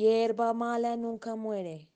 Hierba mala nunca muere.